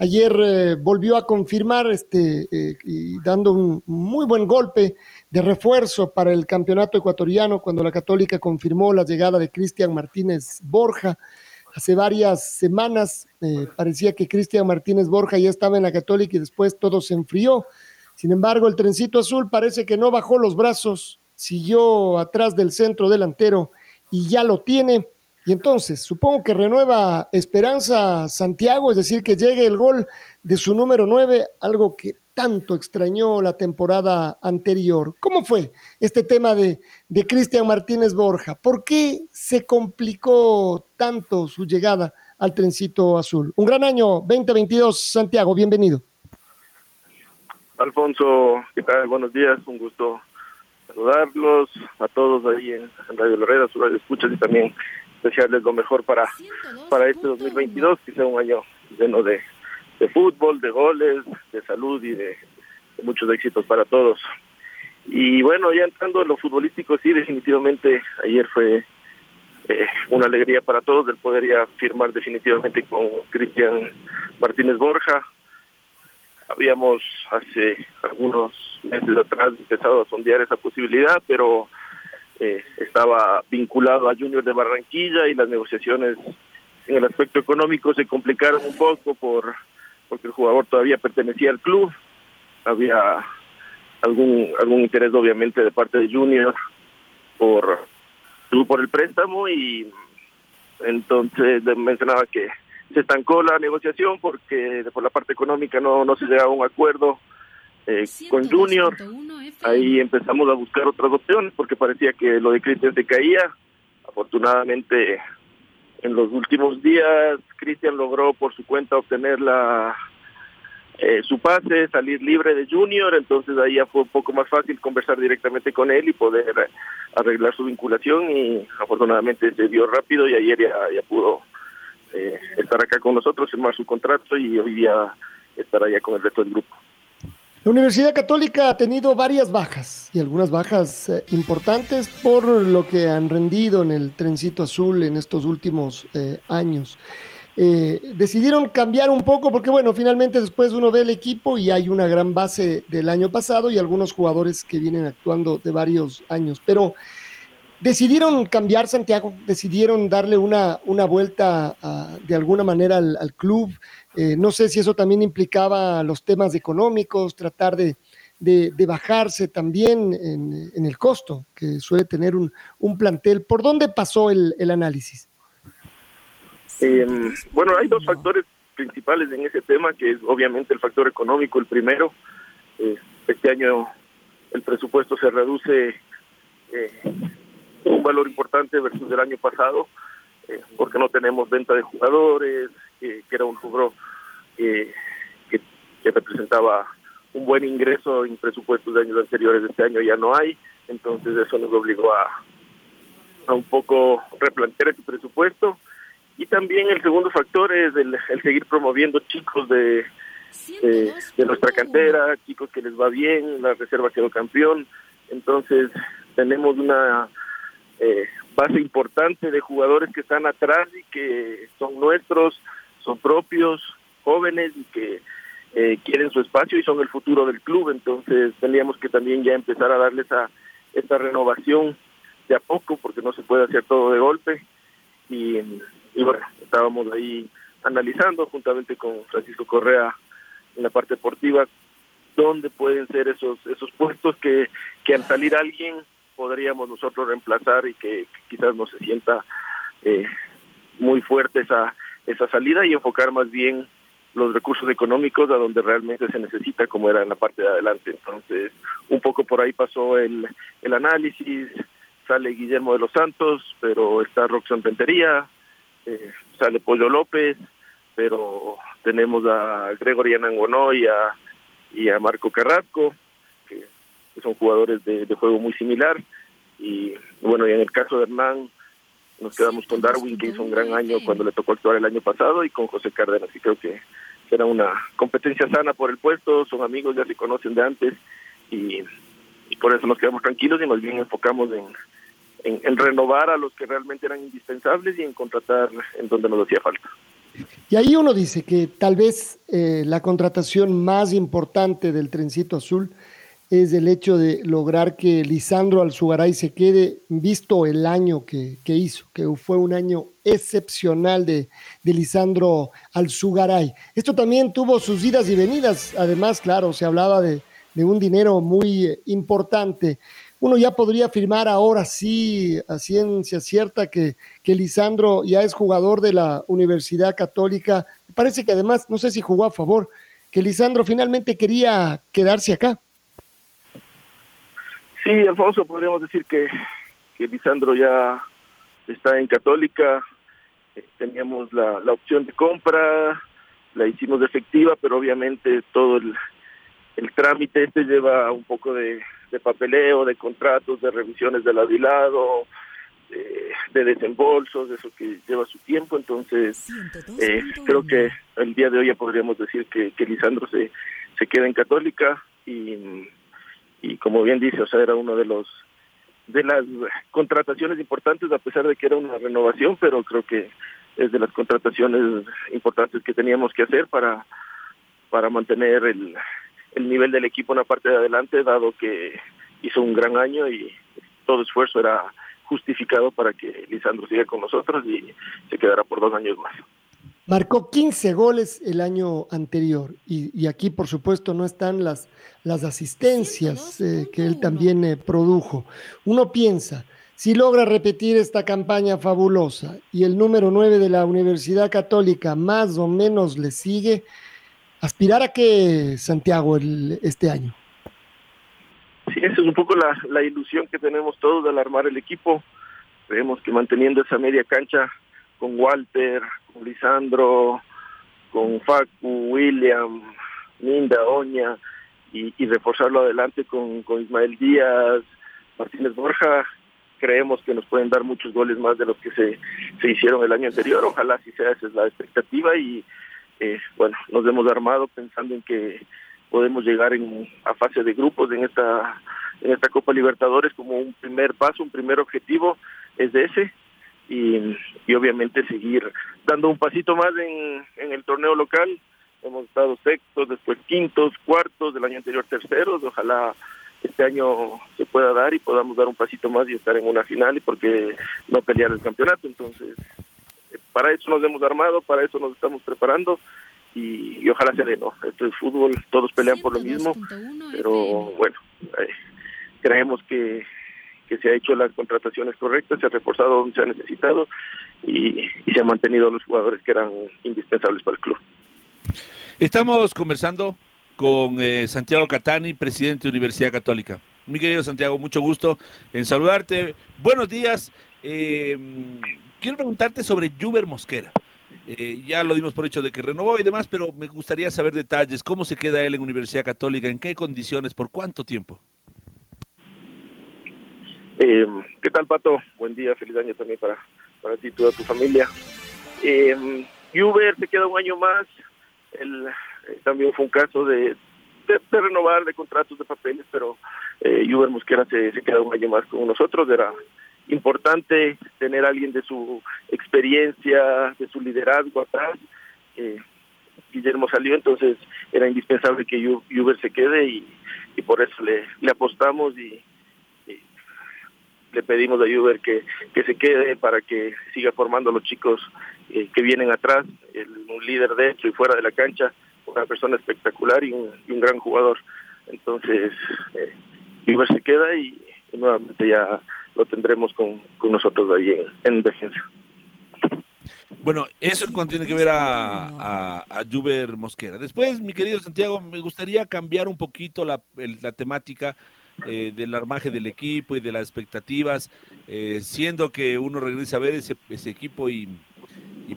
Ayer eh, volvió a confirmar este, eh, y dando un muy buen golpe de refuerzo para el campeonato ecuatoriano cuando la Católica confirmó la llegada de Cristian Martínez Borja. Hace varias semanas eh, parecía que Cristian Martínez Borja ya estaba en la Católica y después todo se enfrió. Sin embargo, el trencito azul parece que no bajó los brazos, siguió atrás del centro delantero y ya lo tiene y entonces, supongo que renueva Esperanza Santiago, es decir, que llegue el gol de su número 9, algo que tanto extrañó la temporada anterior. ¿Cómo fue este tema de, de Cristian Martínez Borja? ¿Por qué se complicó tanto su llegada al trencito azul? Un gran año 2022, Santiago, bienvenido. Alfonso, ¿qué tal? Buenos días, un gusto saludarlos a todos ahí en, Radio Loreda, su radio escuchas y también desearles lo mejor para, para este 2022, que sea un año lleno de, de fútbol, de goles, de salud y de, muchos éxitos para todos. Y bueno, ya entrando en lo futbolístico, sí, definitivamente ayer fue eh, una alegría para todos el poder ya firmar definitivamente con Cristian Martínez Borja. Habíamos hace algunos meses atrás empezado a sondear esa posibilidad, pero eh, estaba vinculado a Junior de Barranquilla y las negociaciones en el aspecto económico se complicaron un poco por porque el jugador todavía pertenecía al club. Había algún algún interés obviamente de parte de Junior por por el préstamo y entonces mencionaba que se estancó la negociación porque por la parte económica no no se llegaba a un acuerdo eh, con Junior ahí empezamos a buscar otras opciones porque parecía que lo de Cristian se caía. Afortunadamente, en los últimos días, Cristian logró por su cuenta obtener la eh, su pase, salir libre de Junior, entonces ahí ya fue un poco más fácil conversar directamente con él y poder arreglar su vinculación y afortunadamente se dio rápido y ayer ya, ya pudo eh, estar acá con nosotros, firmar su contrato y hoy día estar allá con el resto del grupo. La Universidad Católica ha tenido varias bajas y algunas bajas eh, importantes por lo que han rendido en el trencito azul en estos últimos eh, años. Eh, decidieron cambiar un poco porque, bueno, finalmente después uno ve el equipo y hay una gran base del año pasado y algunos jugadores que vienen actuando de varios años, pero decidieron cambiar Santiago, decidieron darle una, una vuelta de alguna manera al club. Eh, no sé si eso también implicaba los temas económicos, tratar de, bajarse también en, el costo que suele tener un, plantel. ¿Por dónde pasó el, análisis? Em, bueno, hay dos factores principales en ese tema, que es obviamente el factor económico, el primero. Eh, este año el presupuesto se reduce eh, un valor importante versus el año pasado, porque no tenemos venta de jugadores, que era un rubro que, representaba un buen ingreso en presupuestos de años anteriores, este año ya no hay, entonces eso nos obligó a, a un poco replantear ese presupuesto. Y también el segundo factor es el, seguir promoviendo chicos de, de, nuestra cantera, chicos que les va bien, la reserva quedó campeón, entonces tenemos una eh, base importante de jugadores que están atrás y que son nuestros, son propios, jóvenes y que eh, quieren su espacio y son el futuro del club, entonces tendríamos que también ya empezar a darles a esta renovación de a poco, porque no se puede hacer todo de golpe. Y, bueno, estábamos ahí analizando juntamente con Francisco Correa en la parte deportiva dónde pueden ser esos esos puestos que, que al salir alguien podríamos nosotros reemplazar y que, quizás no se sienta eh, muy fuerte esa, esa salida y enfocar más bien los recursos económicos a donde realmente se necesita, como era en la parte de adelante. Entonces, un poco por ahí pasó el, el análisis, sale Guillermo de los Santos, pero está Roxanne Pentería, eh, sale Pollo López, pero tenemos a Gregory Anangonó y a, y a Marco Carrasco, que, son jugadores de, juego muy similar. Y bueno, y en el caso de Hernán, nos quedamos con Darwin, que hizo un gran año cuando le tocó actuar el año pasado, y con José Cárdenas, y creo que será una competencia sana por el puesto, son amigos, ya se conocen de antes, y, por eso nos quedamos tranquilos y más bien enfocamos en, en, renovar a los que realmente eran indispensables y en contratar en donde nos hacía falta. Y ahí uno dice que tal vez eh, la contratación más importante del trencito azul es el hecho de lograr que Lisandro Alzugaray se quede, visto el año que, hizo, que fue un año excepcional de, de Lisandro Alzugaray. Esto también tuvo sus idas y venidas, además, claro, se hablaba de, de un dinero muy eh, importante. Uno ya podría afirmar ahora sí, a ciencia cierta, que, que Lisandro ya es jugador de la Universidad Católica. Parece que además, no sé si jugó a favor, que Lisandro finalmente quería quedarse acá. Sí, Alfonso, podríamos decir que, que Lisandro ya está en Católica. Eh, teníamos la, opción de compra, la hicimos efectiva, pero obviamente todo el, trámite este lleva un poco de, papeleo, de contratos, de revisiones del lado de, de desembolsos, eso que lleva su tiempo. Entonces, eh, creo que el día de hoy ya podríamos decir que, que Lisandro se, se queda en Católica y y como bien dice, o sea, era uno de los de las contrataciones importantes a pesar de que era una renovación, pero creo que es de las contrataciones importantes que teníamos que hacer para para mantener el, el nivel del equipo en la parte de adelante, dado que hizo un gran año y todo esfuerzo era justificado para que Lisandro siga con nosotros y se quedara por dos años más. Marcó 15 goles el año anterior y, aquí por supuesto no están las, las asistencias eh, que él también eh, produjo. Uno piensa, si logra repetir esta campaña fabulosa y el número 9 de la Universidad Católica más o menos le sigue, aspirar a que Santiago el, este año. Sí, esa es un poco la, la ilusión que tenemos todos de armar el equipo. Creemos que manteniendo esa media cancha con Walter, con Lisandro, con Facu, William, Minda, Oña, y, reforzarlo adelante con, con Ismael Díaz, Martínez Borja, creemos que nos pueden dar muchos goles más de los que se, se hicieron el año anterior. Ojalá si sea esa es la expectativa y eh, bueno, nos hemos armado pensando en que podemos llegar en, a fase de grupos en esta en esta Copa Libertadores como un primer paso, un primer objetivo es de ese y, y obviamente seguir dando un pasito más en, en el torneo local. Hemos estado sextos, después quintos, cuartos, del año anterior terceros. Ojalá este año se pueda dar y podamos dar un pasito más y estar en una final y porque no pelear el campeonato. Entonces, para eso nos hemos armado, para eso nos estamos preparando y, ojalá se dé, ¿no? Esto es fútbol, todos pelean por lo mismo, pero bueno, eh, creemos que que se ha hecho las contrataciones correctas, se ha reforzado donde se ha necesitado y, se han mantenido los jugadores que eran indispensables para el club. Estamos conversando con eh, Santiago Catani, presidente de Universidad Católica. Mi querido Santiago, mucho gusto en saludarte. Buenos días. Eh, quiero preguntarte sobre Juber Mosquera. Eh, ya lo dimos por hecho de que renovó y demás, pero me gustaría saber detalles. ¿Cómo se queda él en Universidad Católica? ¿En qué condiciones? ¿Por cuánto tiempo? Eh, ¿Qué tal, Pato? Buen día, feliz año también para, para ti y toda tu familia. Eh, Uber se queda un año más. El, eh, también fue un caso de, renovar de contratos de papeles, pero eh, Uber Mosquera se, se queda un año más con nosotros. Era importante tener a alguien de su experiencia, de su liderazgo atrás. Eh, Guillermo salió, entonces era indispensable que Uber se quede y, y por eso le, le apostamos y, le pedimos a Uber que, que se quede para que siga formando a los chicos eh, que vienen atrás, un líder dentro y fuera de la cancha, una persona espectacular y un, gran jugador. Entonces, eh, se queda y, y nuevamente ya lo tendremos con, con nosotros ahí en, en defensa. Bueno, eso es cuando tiene que ver a, a, a Juber Mosquera. Después, mi querido Santiago, me gustaría cambiar un poquito la, el, la temática eh, del armaje del equipo y de las expectativas, eh, siendo que uno regresa a ver ese, equipo y,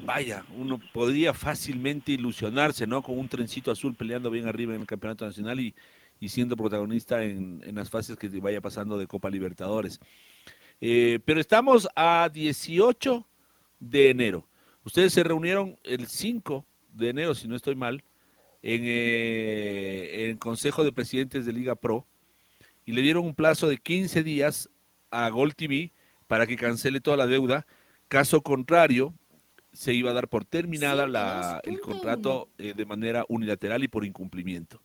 vaya, uno podría fácilmente ilusionarse, ¿no? Con un trencito azul peleando bien arriba en el Campeonato Nacional y, siendo protagonista en, las fases que vaya pasando de Copa Libertadores. Eh, pero estamos a 18 de enero. Ustedes se reunieron el 5 de enero, si no estoy mal, en el Consejo de Presidentes de Liga Pro y le dieron un plazo de 15 días a Gol TV para que cancele toda la deuda. Caso contrario, se iba a dar por terminada la, el contrato eh, de manera unilateral y por incumplimiento.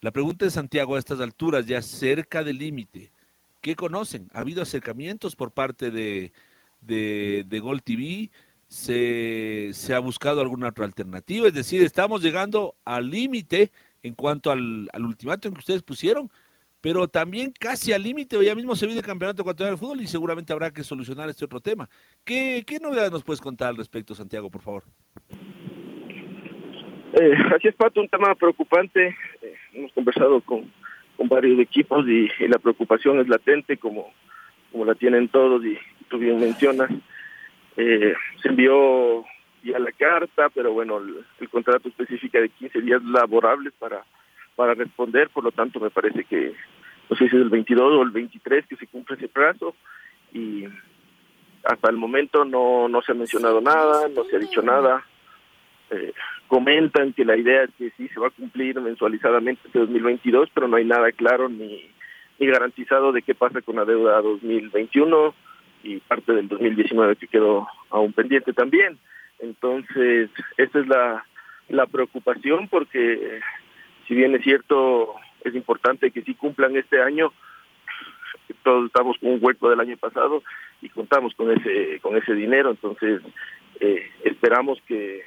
La pregunta de Santiago a estas alturas, ya cerca del límite, ¿qué conocen? ¿Ha habido acercamientos por parte de, de, de Gol TV? Se, ¿Se ha buscado alguna otra alternativa? Es decir, estamos llegando al límite en cuanto al, al ultimátum que ustedes pusieron pero también casi al límite, ya mismo se viene el campeonato ecuatoriano de fútbol y seguramente habrá que solucionar este otro tema. ¿Qué, qué novedades nos puedes contar al respecto, Santiago, por favor? Eh, así es, Pato, un tema preocupante. Eh, hemos conversado con, con varios equipos y, la preocupación es latente, como, como la tienen todos y tú bien mencionas. Eh, se envió ya la carta, pero bueno, el, el contrato específica de 15 días laborables para para responder, por lo tanto me parece que no sé si es el 22 o el 23 que se cumple ese plazo y hasta el momento no, no se ha mencionado nada, no se ha dicho nada. Eh, comentan que la idea es que sí se va a cumplir mensualizadamente este 2022, pero no hay nada claro ni, ni garantizado de qué pasa con la deuda 2021 y parte del 2019 que quedó aún pendiente también. Entonces, esa es la, la preocupación porque si bien es cierto, es importante que sí cumplan este año, todos estamos con un hueco del año pasado y contamos con ese con ese dinero, entonces eh, esperamos que,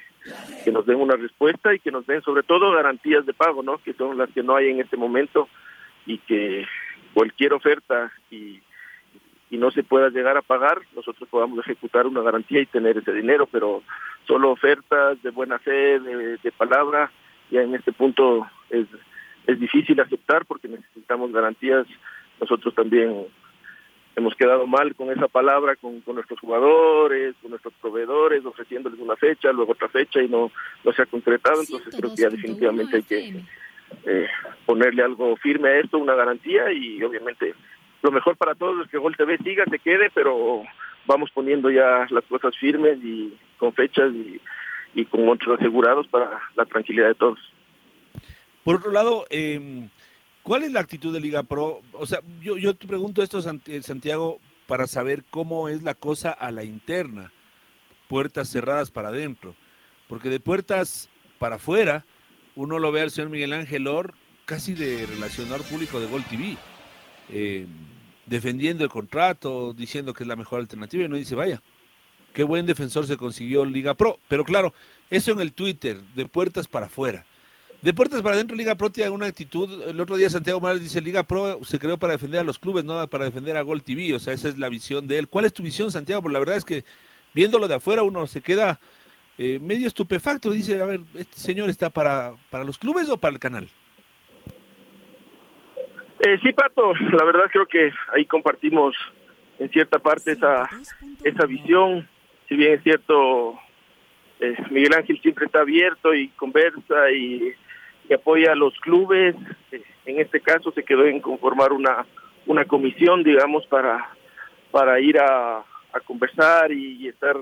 nos den una respuesta y que nos den sobre todo garantías de pago, ¿no? Que son las que no hay en este momento y que cualquier oferta y, y no se pueda llegar a pagar, nosotros podamos ejecutar una garantía y tener ese dinero, pero solo ofertas de buena fe, de, de palabra, ya en este punto es, es difícil aceptar porque necesitamos garantías. Nosotros también hemos quedado mal con esa palabra, con, nuestros jugadores, con nuestros proveedores, ofreciéndoles una fecha, luego otra fecha y no, no se ha concretado. Entonces creo que ya definitivamente hay que eh, ponerle algo firme a esto, una garantía y obviamente lo mejor para todos es que Gol TV siga, se quede, pero vamos poniendo ya las cosas firmes y con fechas y y con otros asegurados para la tranquilidad de todos. Por otro lado, eh, ¿cuál es la actitud de Liga Pro? O sea, yo, te pregunto esto, Santiago, para saber cómo es la cosa a la interna, puertas cerradas para adentro, porque de puertas para afuera, uno lo ve al señor Miguel Ángel Or casi de relacionador público de Gol TV, eh, defendiendo el contrato, diciendo que es la mejor alternativa, y uno dice, vaya, qué buen defensor se consiguió Liga Pro. Pero claro, eso en el Twitter, de puertas para afuera. De puertas para adentro, Liga Pro tiene una actitud. El otro día Santiago Morales dice: Liga Pro se creó para defender a los clubes, no para defender a Gol TV. O sea, esa es la visión de él. ¿Cuál es tu visión, Santiago? Porque la verdad es que viéndolo de afuera uno se queda eh, medio estupefacto. Dice: A ver, ¿este señor está para, para los clubes o para el canal? Eh, sí, Pato, la verdad creo que ahí compartimos en cierta parte esa, esa visión si bien es cierto, eh, Miguel Ángel siempre está abierto y conversa y, y apoya a los clubes, eh, en este caso se quedó en conformar una, una comisión, digamos, para, para ir a, conversar y, y estar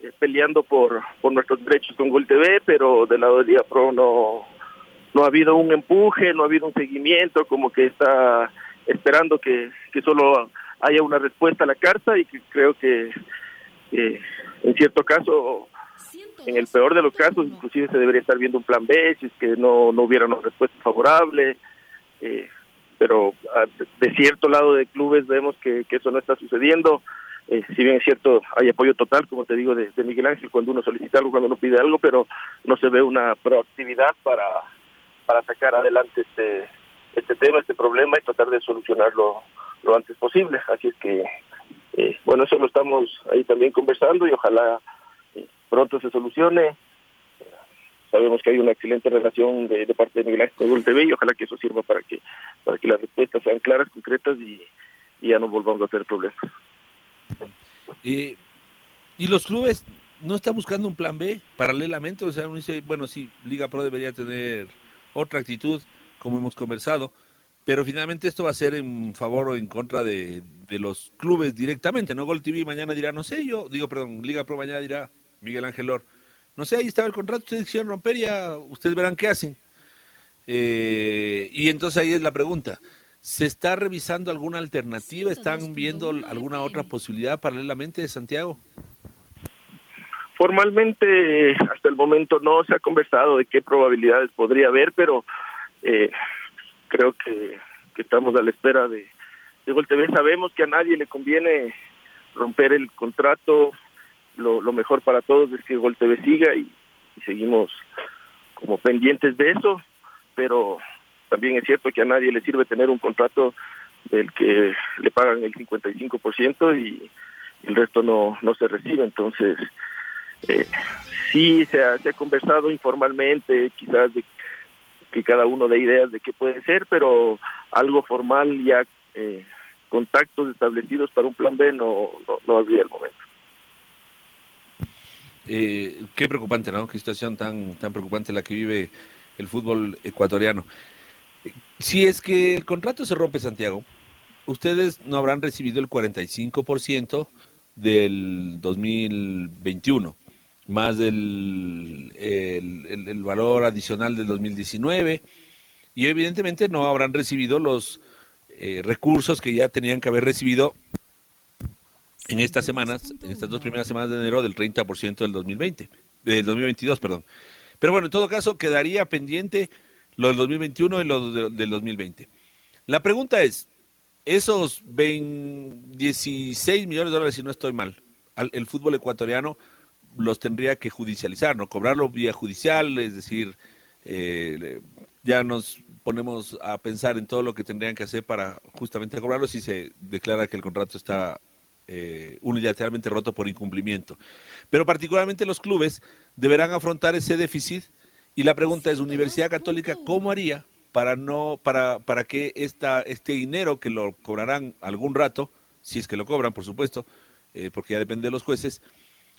eh, peleando por, por nuestros derechos con Gol TV, pero del lado de Liga Pro no, no ha habido un empuje, no ha habido un seguimiento, como que está esperando que, que solo haya una respuesta a la carta y que creo que eh, en cierto caso, en el peor de los casos, inclusive se debería estar viendo un plan B si es que no, no hubiera una respuesta favorable. Eh, pero a, de cierto lado de clubes vemos que, que eso no está sucediendo. Eh, si bien es cierto, hay apoyo total, como te digo, de, de, Miguel Ángel cuando uno solicita algo, cuando uno pide algo, pero no se ve una proactividad para, para sacar adelante este, este tema, este problema y tratar de solucionarlo lo antes posible. Así es que, eh, bueno, eso lo estamos ahí también conversando y ojalá pronto se solucione. Sabemos que hay una excelente relación de, parte de Miguel Ángel con TV y ojalá que eso sirva para que para que las respuestas sean claras, concretas y, ya no volvamos a tener problemas. y los clubes no están buscando un plan B paralelamente, o sea, uno dice, bueno, sí, Liga Pro debería tener otra actitud, como hemos conversado, pero finalmente esto va a ser en favor o en contra de, los clubes directamente, ¿no? Gol TV mañana dirá, no sé, yo, digo, perdón, Liga Pro mañana dirá, Miguel Ángel Or, no sé, ahí estaba el contrato, ustedes quisieron romper, ya ustedes verán qué hacen. Eh, y entonces ahí es la pregunta. ¿Se está revisando alguna alternativa? ¿Están viendo alguna otra posibilidad paralelamente de Santiago? Formalmente, hasta el momento no se ha conversado de qué probabilidades podría haber, pero eh, creo que, estamos a la espera de, de TV. Sabemos que a nadie le conviene romper el contrato. Lo, mejor para todos es que Gol TV siga y, seguimos como pendientes de eso, pero también es cierto que a nadie le sirve tener un contrato del que le pagan el 55% y el resto no, no se recibe. Entonces, eh, sí se ha, se ha conversado informalmente, quizás de que cada uno dé ideas de qué puede ser, pero algo formal ya eh, contactos establecidos para un plan B no, no, había el momento. Eh, qué preocupante, ¿no? Qué situación tan, tan preocupante la que vive el fútbol ecuatoriano. Si es que el contrato se rompe, Santiago, ustedes no habrán recibido el 45% del 2021 más del el, valor adicional del 2019 y evidentemente no habrán recibido los eh, recursos que ya tenían que haber recibido en estas semanas, en estas dos primeras semanas de enero del 30% del 2020, del 2022, perdón. Pero bueno, en todo caso quedaría pendiente lo del 2021 y lo del 2020. La pregunta es, esos 16 millones de dólares, si no estoy mal, el fútbol ecuatoriano los tendría que judicializar, ¿no? Cobrarlo vía judicial, es decir, eh, ya nos ponemos a pensar en todo lo que tendrían que hacer para justamente cobrarlo si se declara que el contrato está eh, unilateralmente roto por incumplimiento. Pero particularmente los clubes deberán afrontar ese déficit y la pregunta es, Universidad Católica, ¿cómo haría para no para para que esta este dinero que lo cobrarán algún rato, si es que lo cobran, por supuesto, eh, porque ya depende de los jueces,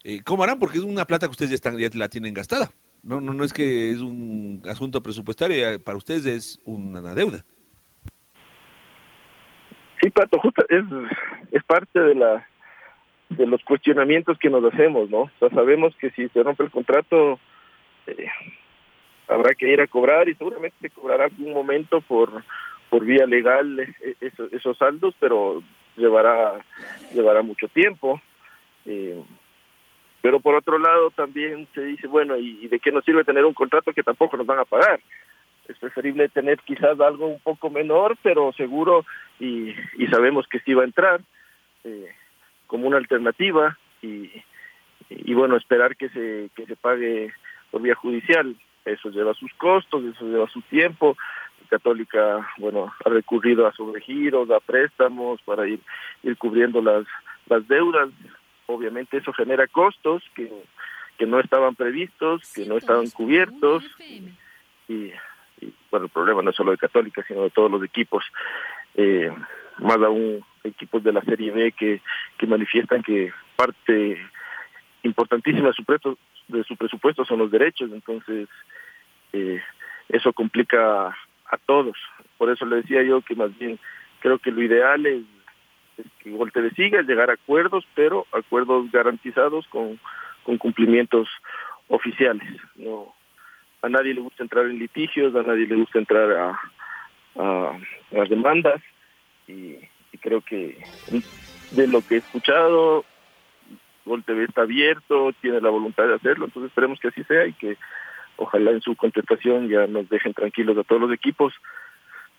eh, ¿Cómo harán? Porque es una plata que ustedes ya, están, ya la tienen gastada. No, no, no es que es un asunto presupuestario, para ustedes es una deuda. Justo es, es parte de la de los cuestionamientos que nos hacemos, ¿no? Sabemos que si se rompe el contrato eh, habrá que ir a cobrar y seguramente se cobrará algún momento por por vía legal esos, esos saldos, pero llevará llevará mucho tiempo. Eh, pero por otro lado también se dice, bueno, ¿y de qué nos sirve tener un contrato que tampoco nos van a pagar? Es preferible tener quizás algo un poco menor, pero seguro y, y sabemos que sí va a entrar eh, como una alternativa y, y bueno, esperar que se, que se pague por vía judicial. Eso lleva sus costos, eso lleva su tiempo. Católica, bueno, ha recurrido a sobregiros, a préstamos para ir, ir cubriendo las, las deudas obviamente eso genera costos que, que no estaban previstos, que no estaban cubiertos y, bueno, el problema no es solo de Católica, sino de todos los equipos, eh, más aún equipos de la Serie B que, que manifiestan que parte importantísima de su, de su presupuesto son los derechos, entonces eh, eso complica a todos. Por eso le decía yo que más bien creo que lo ideal es que igual te siga, llegar a acuerdos, pero acuerdos garantizados con, con cumplimientos oficiales. No, a nadie le gusta entrar en litigios, a nadie le gusta entrar a, las demandas. Y, creo que de lo que he escuchado, Gol TV está abierto, tiene la voluntad de hacerlo, entonces esperemos que así sea y que ojalá en su contestación ya nos dejen tranquilos a todos los equipos.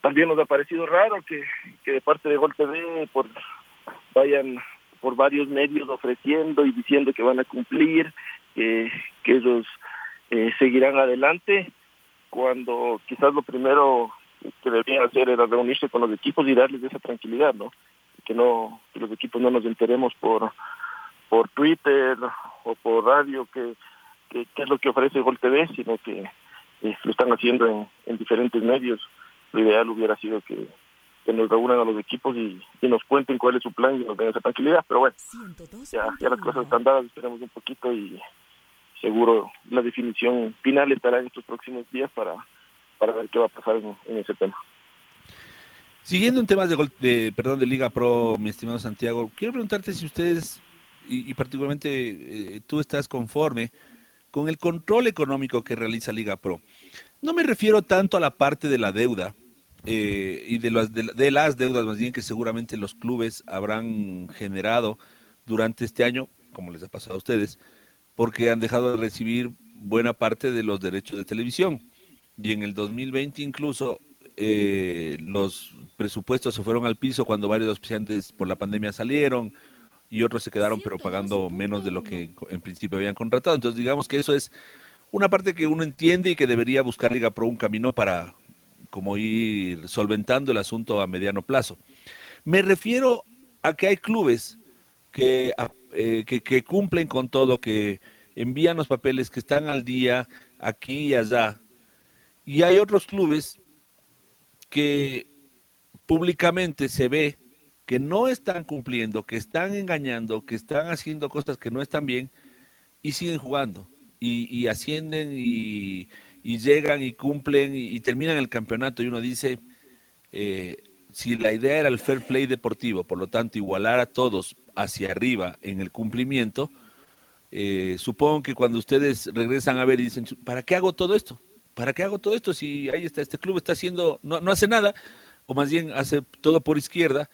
También nos ha parecido raro que, que de parte de Gol TV por, vayan por varios medios ofreciendo y diciendo que van a cumplir, que ellos eh, seguirán adelante, cuando quizás lo primero que deberían hacer era reunirse con los equipos y darles esa tranquilidad, ¿no? que no que los equipos no nos enteremos por por Twitter o por radio que, que, es lo que ofrece Gol TV, sino que eh, lo están haciendo en, en diferentes medios. Lo ideal hubiera sido que, que nos reúnan a los equipos y, y, nos cuenten cuál es su plan y nos den esa tranquilidad. Pero bueno, ya, ya las cosas están dadas, esperemos un poquito y seguro la definición final estará en estos próximos días para, para ver qué va a pasar en, ese tema. Siguiendo en temas de, de, perdón, de Liga Pro, mi estimado Santiago, quiero preguntarte si ustedes y, particularmente eh, tú estás conforme con el control económico que realiza Liga Pro. No me refiero tanto a la parte de la deuda eh, y de las, de, las deudas más bien que seguramente los clubes habrán generado durante este año, como les ha pasado a ustedes, porque han dejado de recibir buena parte de los derechos de televisión. Y en el 2020 incluso eh, los presupuestos se fueron al piso cuando varios auspiciantes por la pandemia salieron, y otros se quedaron pero pagando menos de lo que en principio habían contratado. Entonces digamos que eso es una parte que uno entiende y que debería buscar Liga Pro un camino para como ir solventando el asunto a mediano plazo. Me refiero a que hay clubes que, eh, que, cumplen con todo, que envían los papeles, que están al día aquí y allá. Y hay otros clubes que públicamente se ve que no están cumpliendo, que están engañando, que están haciendo cosas que no están bien y siguen jugando y, ascienden y, llegan y cumplen y, terminan el campeonato y uno dice, eh, si la idea era el fair play deportivo, por lo tanto igualar a todos hacia arriba en el cumplimiento, eh, supongo que cuando ustedes regresan a ver y dicen, ¿para qué hago todo esto? ¿Para qué hago todo esto si ahí está, este club está haciendo, no, no hace nada, o más bien hace todo por izquierda?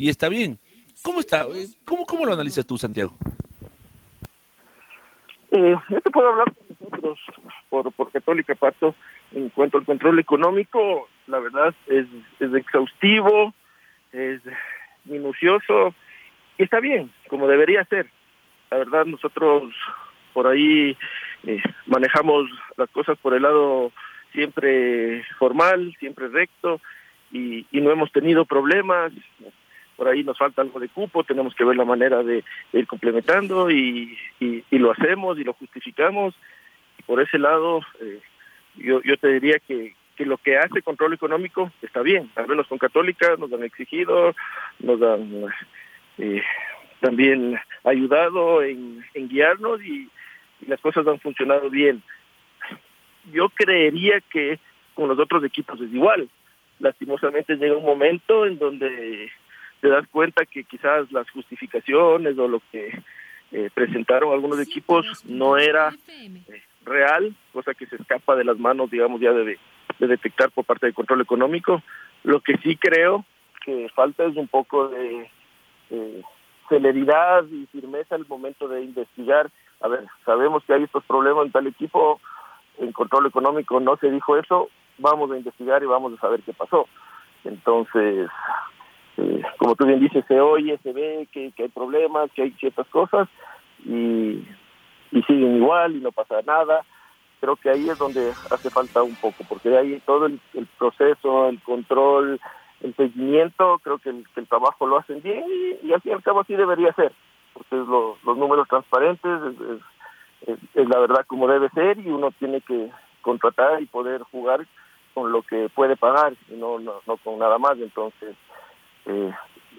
y está bien. ¿Cómo está? ¿Cómo, cómo lo analizas tú, Santiago? Eh, yo te puedo hablar nosotros por, por Católica Pato en cuanto al control económico, la verdad es, es exhaustivo, es minucioso y está bien, como debería ser. La verdad nosotros por ahí eh, manejamos las cosas por el lado siempre formal, siempre recto y, no hemos tenido problemas por ahí nos falta algo de cupo, tenemos que ver la manera de, ir complementando y, lo hacemos y lo justificamos. Por ese lado, eh, yo te diría que, que lo que hace control económico está bien. Al menos con Católica nos han exigido, nos han eh, también ayudado en, guiarnos y, y las cosas han funcionado bien. Yo creería que con los otros equipos es igual. Lastimosamente llega un momento en donde te das cuenta que quizás las justificaciones o lo que eh, presentaron algunos equipos no era eh, real, cosa que se escapa de las manos, digamos, ya de, de detectar por parte del control económico. Lo que sí creo que falta es un poco de eh, celeridad y firmeza al momento de investigar. A ver, sabemos que hay estos problemas en tal equipo, en control económico no se dijo eso, vamos a investigar y vamos a saber qué pasó. Entonces, eh, como tú bien dices, se oye, se ve que, hay problemas, que hay ciertas cosas y siguen igual y no pasa nada. Creo que ahí es donde hace falta un poco, porque ahí todo el, proceso, el control, el seguimiento, creo que el, trabajo lo hacen bien y, al fin y al cabo así debería ser, porque los números transparentes, es, es, la verdad como debe ser y uno tiene que contratar y poder jugar con lo que puede pagar y no, no, no con nada más. Entonces, eh,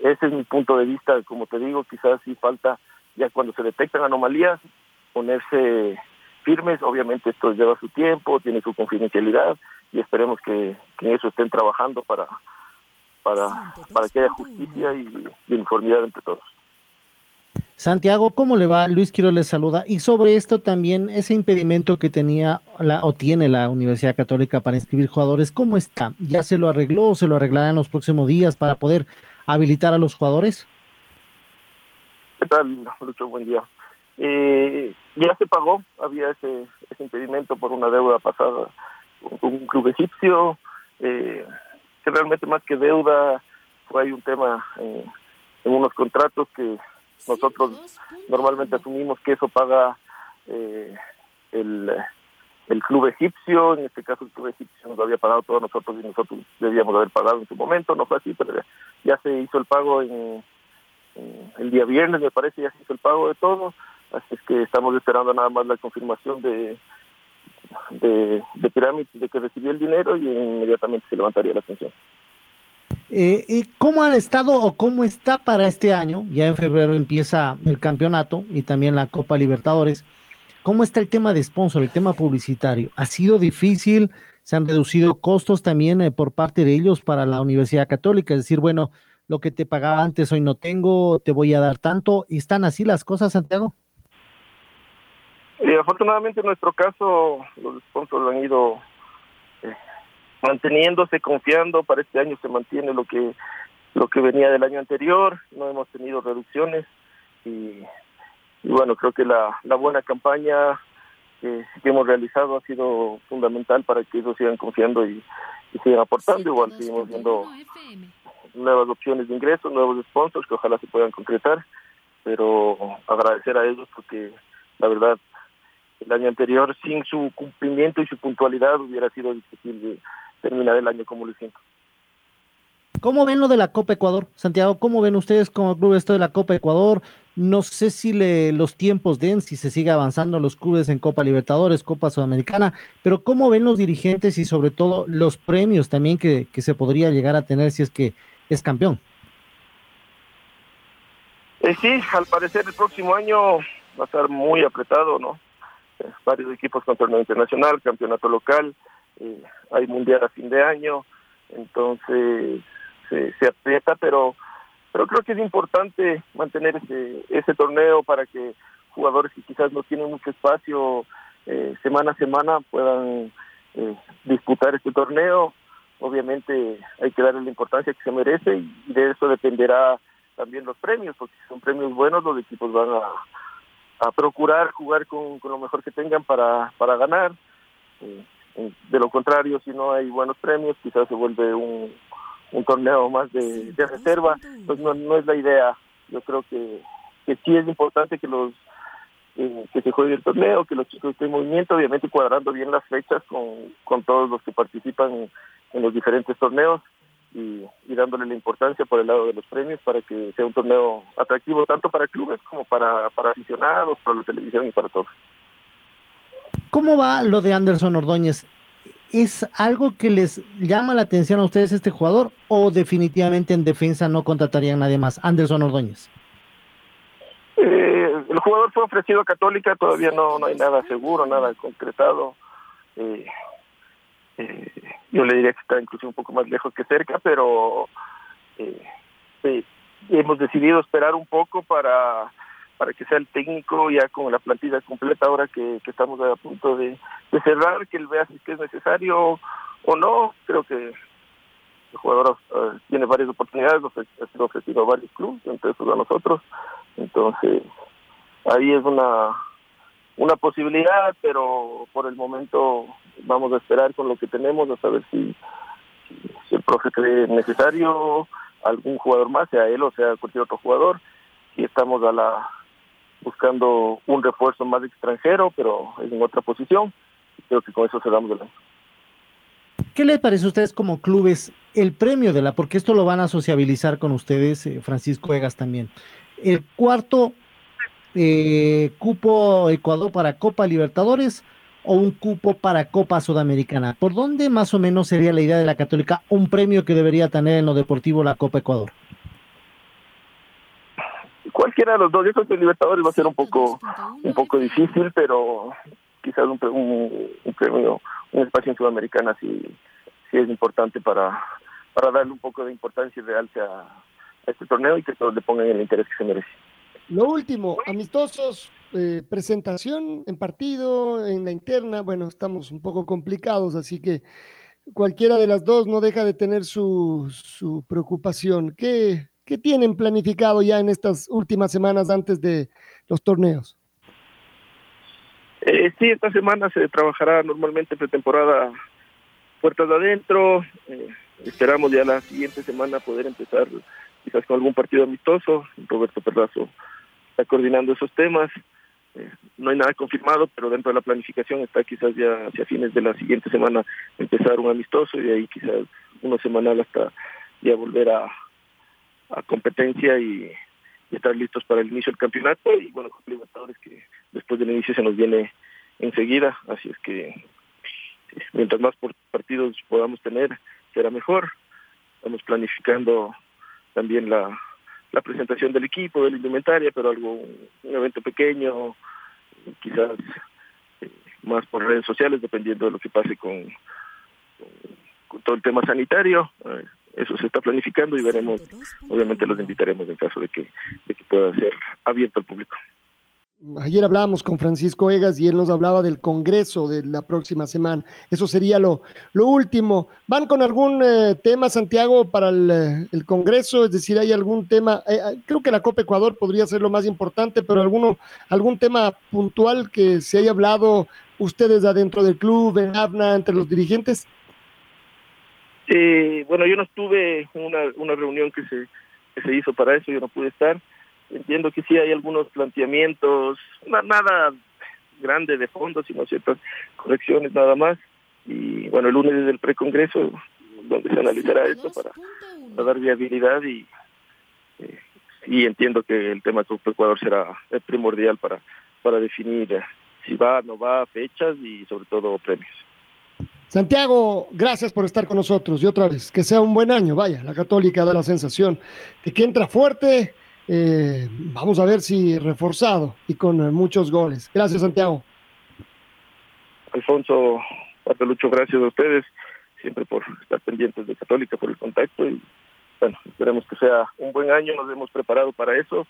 ese es mi punto de vista, como te digo, quizás sí falta, ya cuando se detectan anomalías, ponerse firmes, obviamente esto lleva su tiempo, tiene su confidencialidad y esperemos que, en eso estén trabajando para, para, para que haya justicia y, y uniformidad entre todos. Santiago, ¿cómo le va? Luis Quiero le saluda. Y sobre esto también, ese impedimento que tenía la, o tiene la Universidad Católica para inscribir jugadores, ¿cómo está? ¿Ya se lo arregló o se lo arreglará en los próximos días para poder habilitar a los jugadores? ¿Qué tal, Lucho? Buen día. Eh, ya se pagó, había ese, impedimento por una deuda pasada con un club egipcio, eh, que realmente más que deuda fue hay un tema en unos contratos que nosotros normalmente asumimos que eso paga eh, el, el club egipcio, en este caso el club egipcio nos había pagado todos nosotros y nosotros debíamos haber pagado en su momento, no fue así, pero ya se hizo el pago en, el día viernes, me parece, ya se hizo el pago de todo, así es que estamos esperando nada más la confirmación de de, de Pirámide de que recibió el dinero y inmediatamente se levantaría la atención. Eh, ¿y ¿Cómo han estado o cómo está para este año? Ya en febrero empieza el campeonato y también la Copa Libertadores. ¿Cómo está el tema de sponsor, el tema publicitario? ¿Ha sido difícil? ¿Se han reducido costos también eh, por parte de ellos para la Universidad Católica? Es decir, bueno, lo que te pagaba antes hoy no tengo, te voy a dar tanto. ¿Y están así las cosas, Santiago? Y afortunadamente en nuestro caso los sponsors han ido eh, manteniéndose, confiando. Para este año se mantiene lo que lo que venía del año anterior. No hemos tenido reducciones y y bueno, creo que la, la buena campaña que, hemos realizado ha sido fundamental para que ellos sigan confiando y, sigan aportando. Igual seguimos viendo nuevas opciones de ingresos, nuevos sponsors que ojalá se puedan concretar, pero agradecer a ellos porque la verdad el año anterior sin su cumplimiento y su puntualidad hubiera sido difícil terminar el año como lo siento. ¿Cómo ven lo de la Copa Ecuador? Santiago, ¿cómo ven ustedes como club esto de la Copa Ecuador? No sé si le, los tiempos den, si se sigue avanzando los clubes en Copa Libertadores, Copa Sudamericana, pero ¿cómo ven los dirigentes y sobre todo los premios también que, se podría llegar a tener si es que es campeón? Eh, sí, al parecer el próximo año va a estar muy apretado, ¿no? Varios equipos con torneo internacional, campeonato local, eh, hay mundial a fin de año, entonces se, aprieta, pero pero creo que es importante mantener ese, ese torneo para que jugadores que quizás no tienen mucho espacio eh, semana a semana puedan eh, disputar este torneo. Obviamente hay que darle la importancia que se merece y de eso dependerá también los premios, porque si son premios buenos los equipos van a, a procurar jugar con, con, lo mejor que tengan para, para ganar. Eh, de lo contrario, si no hay buenos premios, quizás se vuelve un, un torneo más de, reserva, pues no, no es la idea. Yo creo que, que sí es importante que los eh, que se juegue el torneo, que los chicos estén en movimiento, obviamente cuadrando bien las fechas con, con todos los que participan en, los diferentes torneos y, y, dándole la importancia por el lado de los premios para que sea un torneo atractivo tanto para clubes como para, para aficionados, para la televisión y para todos. ¿Cómo va lo de Anderson Ordóñez? ¿Es algo que les llama la atención a ustedes este jugador o definitivamente en defensa no contratarían nadie más? Anderson Ordóñez. Eh, el jugador fue ofrecido a Católica, todavía no, no hay nada seguro, nada concretado. Eh, eh, yo le diría que está incluso un poco más lejos que cerca, pero hemos decidido esperar un poco para para que sea el técnico ya con la plantilla completa ahora que, estamos a punto de, cerrar, que él vea si es necesario o no. Creo que el jugador eh, tiene varias oportunidades, ha sido ofrecido a varios clubes, entre esos a nosotros. Entonces, ahí es una una posibilidad, pero por el momento vamos a esperar con lo que tenemos a saber si, el profe cree necesario algún jugador más, sea él o sea cualquier otro jugador. Y estamos a la buscando un refuerzo más extranjero, pero en otra posición. Creo que con eso cerramos el año. ¿Qué les parece a ustedes como clubes el premio de la, porque esto lo van a sociabilizar con ustedes, eh, Francisco Egas también? El cuarto eh, cupo Ecuador para Copa Libertadores o un cupo para Copa Sudamericana. ¿Por dónde más o menos sería la idea de la Católica un premio que debería tener en lo deportivo la Copa Ecuador? cualquiera de los dos. Yo creo que el Libertadores va a ser un poco un poco difícil, pero quizás un, un, premio, un espacio en Sudamericana sí, sí es importante para, para darle un poco de importancia y realce a, este torneo y que todos le pongan el interés que se merece. Lo último, amistosos, eh, presentación en partido, en la interna, bueno, estamos un poco complicados, así que cualquiera de las dos no deja de tener su, su preocupación. ¿Qué, ¿Qué tienen planificado ya en estas últimas semanas antes de los torneos? Eh, sí, esta semana se trabajará normalmente pretemporada puertas adentro. Eh, esperamos ya la siguiente semana poder empezar quizás con algún partido amistoso. Roberto Perrazo está coordinando esos temas. no hay nada confirmado, pero dentro de la planificación está quizás ya hacia fines de la siguiente semana empezar un amistoso y ahí quizás uno semanal hasta ya volver a, competencia y, estar listos para el inicio del campeonato y bueno, con Libertadores que después del inicio se nos viene enseguida, así es que mientras más partidos podamos tener, será mejor. Estamos planificando también la, la presentación del equipo, de la indumentaria, pero algo, un evento pequeño, quizás eh, más por redes sociales, dependiendo de lo que pase con, todo el tema sanitario. Eh, eso se está planificando y veremos, obviamente los invitaremos en caso de que, de que pueda ser abierto al público. Ayer hablábamos con Francisco Egas y él nos hablaba del Congreso de la próxima semana. Eso sería lo, lo último. ¿Van con algún eh, tema, Santiago, para el, el, Congreso? Es decir, ¿hay algún tema? Eh, creo que la Copa Ecuador podría ser lo más importante, pero alguno, algún tema puntual que se haya hablado ustedes adentro del club, en ABNA, entre los dirigentes. Eh, bueno, yo no estuve en una, una reunión que se, que se hizo para eso, yo no pude estar entiendo que sí hay algunos planteamientos, nada grande de fondo, sino ciertas correcciones nada más. Y bueno, el lunes es el precongreso, donde se analizará esto para, dar viabilidad y, eh, y entiendo que el tema de Ecuador será primordial para, para definir eh, si va, no va, fechas y sobre todo premios. Santiago, gracias por estar con nosotros y otra vez, que sea un buen año, vaya, la católica da la sensación de que entra fuerte, eh, vamos a ver si reforzado y con muchos goles. Gracias, Santiago. Alfonso, Lucho, gracias a ustedes siempre por estar pendientes de Católica, por el contacto y bueno, esperemos que sea un buen año, nos hemos preparado para eso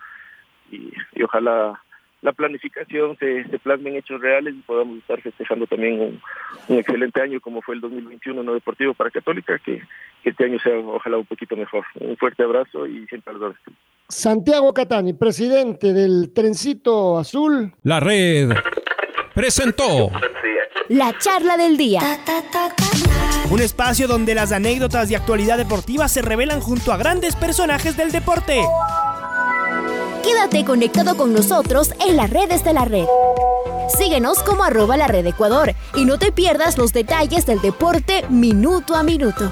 y, ojalá la planificación se, se, plasme en hechos reales y podamos estar festejando también un, excelente año como fue el 2021 no deportivo para Católica, que, este año sea ojalá un poquito mejor. Un fuerte abrazo y siempre al Santiago Catani, presidente del Trencito Azul. La red presentó la charla del día. Un espacio donde las anécdotas de actualidad deportiva se revelan junto a grandes personajes del deporte. Quédate conectado con nosotros en las redes de la red. Síguenos como arroba la red Ecuador y no te pierdas los detalles del deporte minuto a minuto.